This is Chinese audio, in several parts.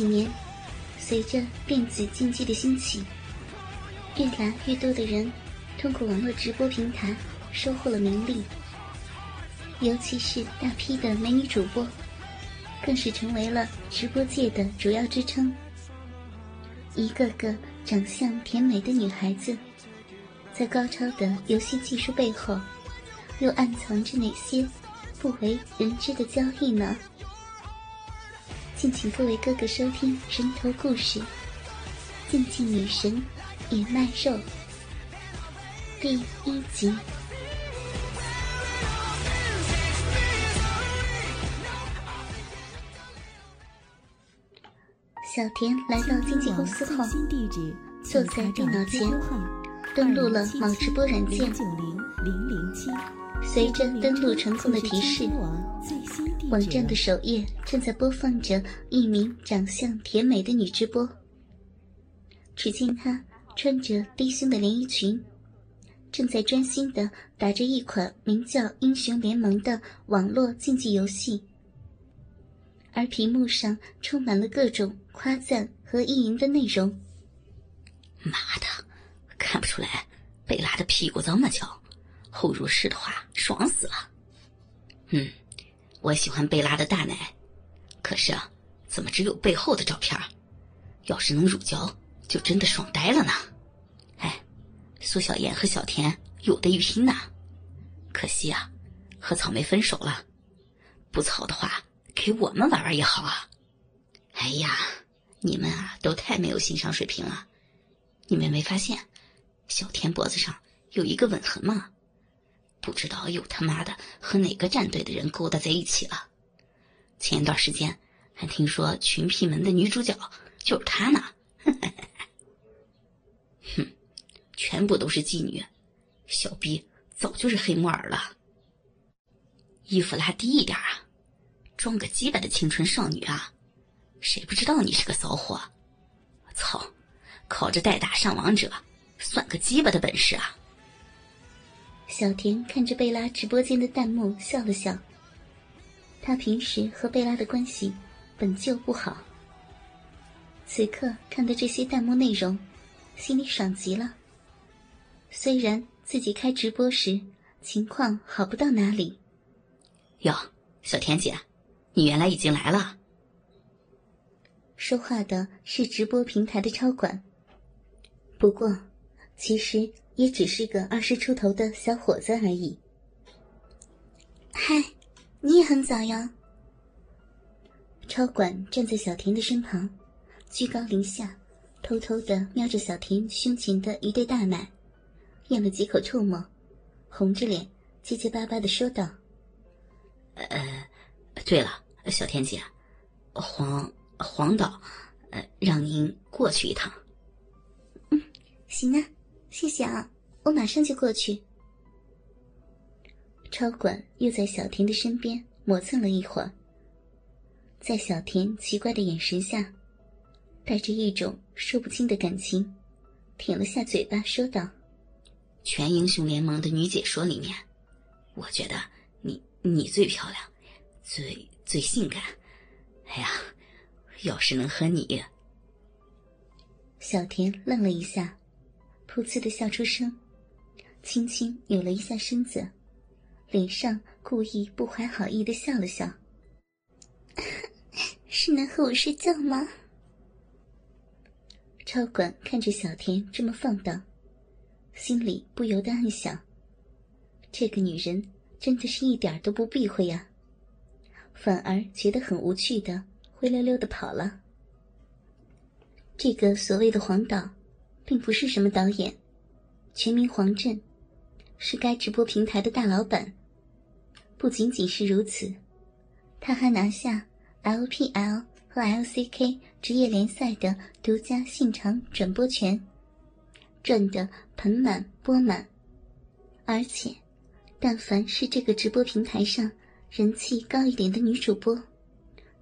几年，随着电子竞技的兴起，越来越多的人通过网络直播平台收获了名利。尤其是大批的美女主播，更是成为了直播界的主要支撑。一个个长相甜美的女孩子，在高超的游戏技术背后，又暗藏着哪些不为人知的交易呢？敬请各位哥哥收听《人头故事》，竞技女神也卖肉第一集。小田来到经纪公司后，坐在电脑前，登录了某直播软件。随着登录成功的提示，网站的首页正在播放着一名长相甜美的女直播。只见她穿着低胸的连衣裙，正在专心的打着一款名叫《英雄联盟》的网络竞技游戏，而屏幕上充满了各种夸赞和意淫的内容。妈的，看不出来贝拉的屁股这么翘。后如是的话，爽死了。嗯，我喜欢贝拉的大奶，可是啊，怎么只有背后的照片？要是能乳胶，就真的爽呆了呢。哎，苏小燕和小田有的一拼呐。可惜啊，和草莓分手了。不草的话，给我们玩玩也好啊。哎呀，你们啊，都太没有欣赏水平了。你们没发现，小田脖子上有一个吻痕吗？不知道又他妈的和哪个战队的人勾搭在一起了。前一段时间还听说群皮门的女主角就是他呢。哼，全部都是妓女，小逼早就是黑木耳了。衣服拉低一点啊，装个鸡巴的青春少女啊！谁不知道你是个骚货？操，靠着代打上王者，算个鸡巴的本事啊！小田看着贝拉直播间的弹幕，笑了笑。他平时和贝拉的关系本就不好，此刻看到这些弹幕内容，心里爽极了。虽然自己开直播时情况好不到哪里。哟，小田姐，你原来已经来了。说话的是直播平台的超管。不过，其实。也只是个二十出头的小伙子而已。嗨，你也很早呀。超管站在小田的身旁，居高临下，偷偷的瞄着小田胸前的一对大奶，咽了几口唾沫，红着脸结结巴巴的说道：“呃，对了，小田姐，黄黄导，呃，让您过去一趟。”嗯，行啊。谢谢啊，我马上就过去。超管又在小田的身边磨蹭了一会儿，在小田奇怪的眼神下，带着一种说不清的感情，舔了下嘴巴，说道：“全英雄联盟的女解说里面，我觉得你你最漂亮，最最性感。哎呀，要是能和你……”小田愣了一下。噗呲的笑出声，轻轻扭了一下身子，脸上故意不怀好意的笑了笑。是能和我睡觉吗？超管看着小田这么放荡，心里不由得暗想：这个女人真的是一点都不避讳呀，反而觉得很无趣的灰溜溜的跑了。这个所谓的黄岛，并不是什么导演，全名黄震，是该直播平台的大老板。不仅仅是如此，他还拿下 LPL 和 LCK 职业联赛的独家现场转播权，赚得盆满钵满。而且，但凡是这个直播平台上人气高一点的女主播，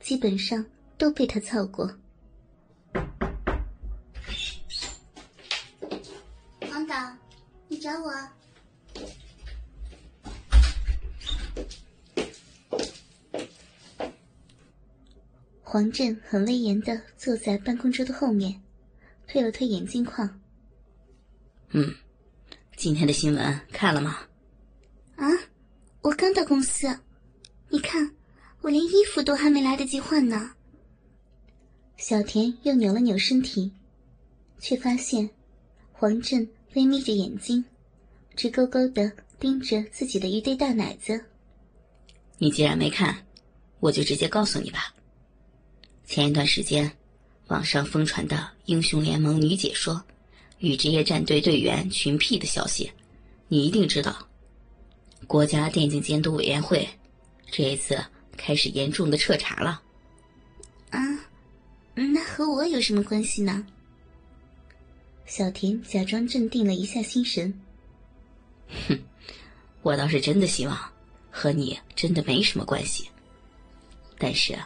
基本上都被他操过。找我？黄振很威严的坐在办公桌的后面，推了推眼镜框。嗯。今天的新闻看了吗？啊，我刚到公司，你看，我连衣服都还没来得及换呢。小田又扭了扭身体，却发现黄振微眯着眼睛，直勾勾的盯着自己的一对大奶子。你既然没看，我就直接告诉你吧。前一段时间，网上疯传的英雄联盟女解说。与职业战队队员群 P 的消息，你一定知道。国家电竞监督委员会这一次开始严重的彻查了。啊，那和我有什么关系呢？小田假装镇定了一下心神。哼，我倒是真的希望和你真的没什么关系。但是，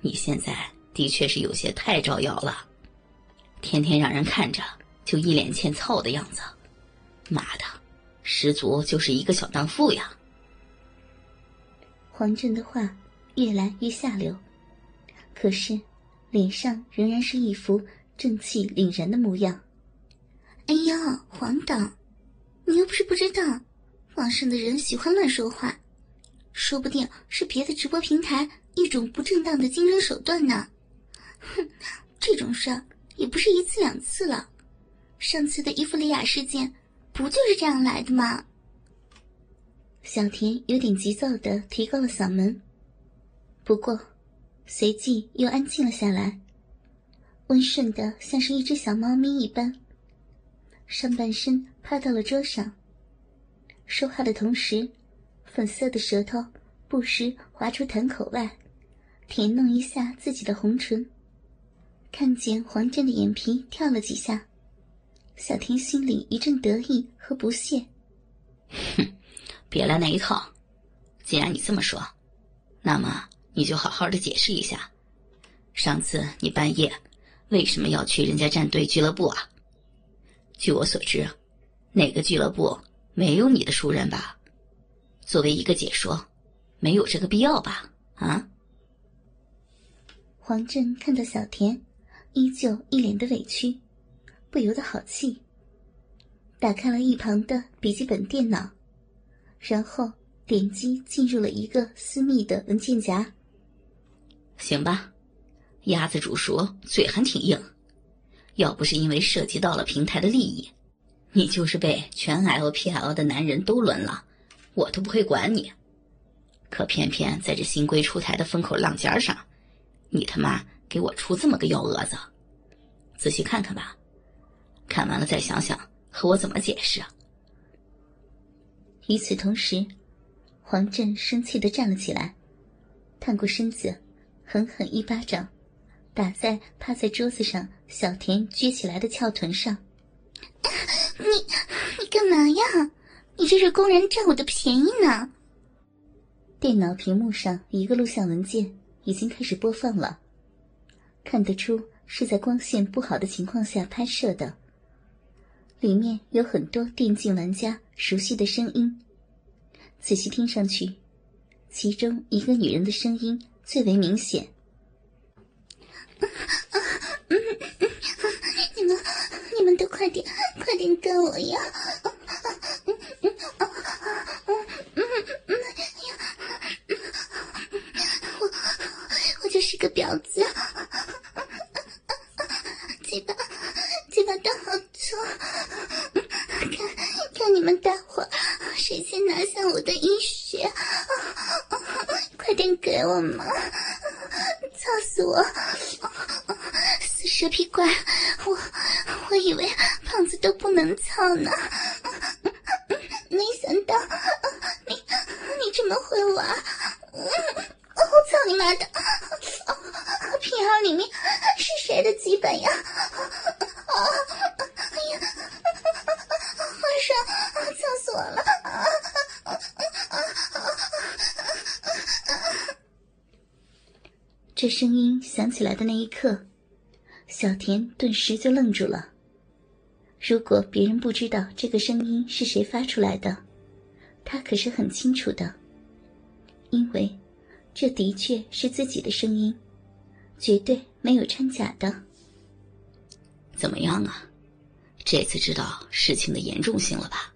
你现在的确是有些太招摇了，天天让人看着。就一脸欠操的样子，妈的，十足就是一个小荡妇呀！黄振的话越来越下流，可是脸上仍然是一副正气凛然的模样。哎呀，黄导，你又不是不知道，网上的人喜欢乱说话，说不定是别的直播平台一种不正当的竞争手段呢。哼，这种事儿也不是一次两次了。上次的伊芙利亚事件，不就是这样来的吗？小田有点急躁的提高了嗓门，不过随即又安静了下来，温顺的像是一只小猫咪一般，上半身趴到了桌上。说话的同时，粉色的舌头不时滑出痰口外，舔弄一下自己的红唇。看见黄振的眼皮跳了几下。小婷心里一阵得意和不屑。哼，别来那一套。既然你这么说，那么你就好好的解释一下，上次你半夜为什么要去人家战队俱乐部啊？据我所知，哪个俱乐部没有你的熟人吧？作为一个解说，没有这个必要吧？啊？黄振看到小田，依旧一脸的委屈。不由得好气，打开了一旁的笔记本电脑，然后点击进入了一个私密的文件夹。行吧，鸭子煮熟嘴还挺硬，要不是因为涉及到了平台的利益，你就是被全 LPL 的男人都轮了，我都不会管你。可偏偏在这新规出台的风口浪尖上，你他妈给我出这么个幺蛾子，仔细看看吧。看完了再想想和我怎么解释。与此同时，黄振生气的站了起来，探过身子，狠狠一巴掌打在趴在桌子上小田撅起来的翘臀上。你你干嘛呀？你这是公然占我的便宜呢！电脑屏幕上一个录像文件已经开始播放了，看得出是在光线不好的情况下拍摄的。里面有很多电竞玩家熟悉的声音，仔细听上去，其中一个女人的声音最为明显。你们，你们都快点，快点干我呀！嗯嗯嗯嗯嗯嗯，我我就是个婊子，嘴巴嘴巴都好粗，看看你们待会谁先拿下我的衣裳快点给我嘛！操死我！死蛇皮怪，我我以为胖子都不能操呢，没想到你你这么会玩！我操你妈的！皮袄里面是谁的基本呀？啊！哎呀！皇上，操死我了！这声音响起来的那一刻，小田顿时就愣住了。如果别人不知道这个声音是谁发出来的，他可是很清楚的，因为这的确是自己的声音，绝对没有掺假的。怎么样啊？这次知道事情的严重性了吧？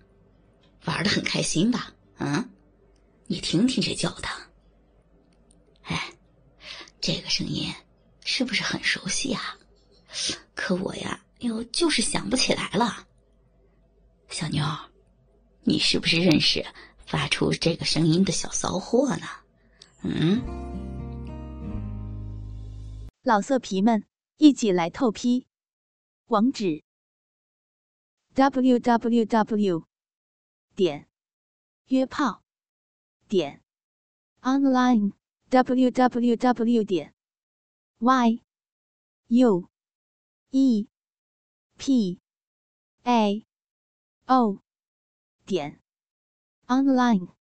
玩的很开心吧？嗯，你听听这叫的，哎，这个声音是不是很熟悉啊？可我呀，又就是想不起来了。小妞，你是不是认识发出这个声音的小骚货呢？嗯，老色皮们，一起来透批，网址。w w w 点约炮点 online w w w 点 y u e p a o 点 online。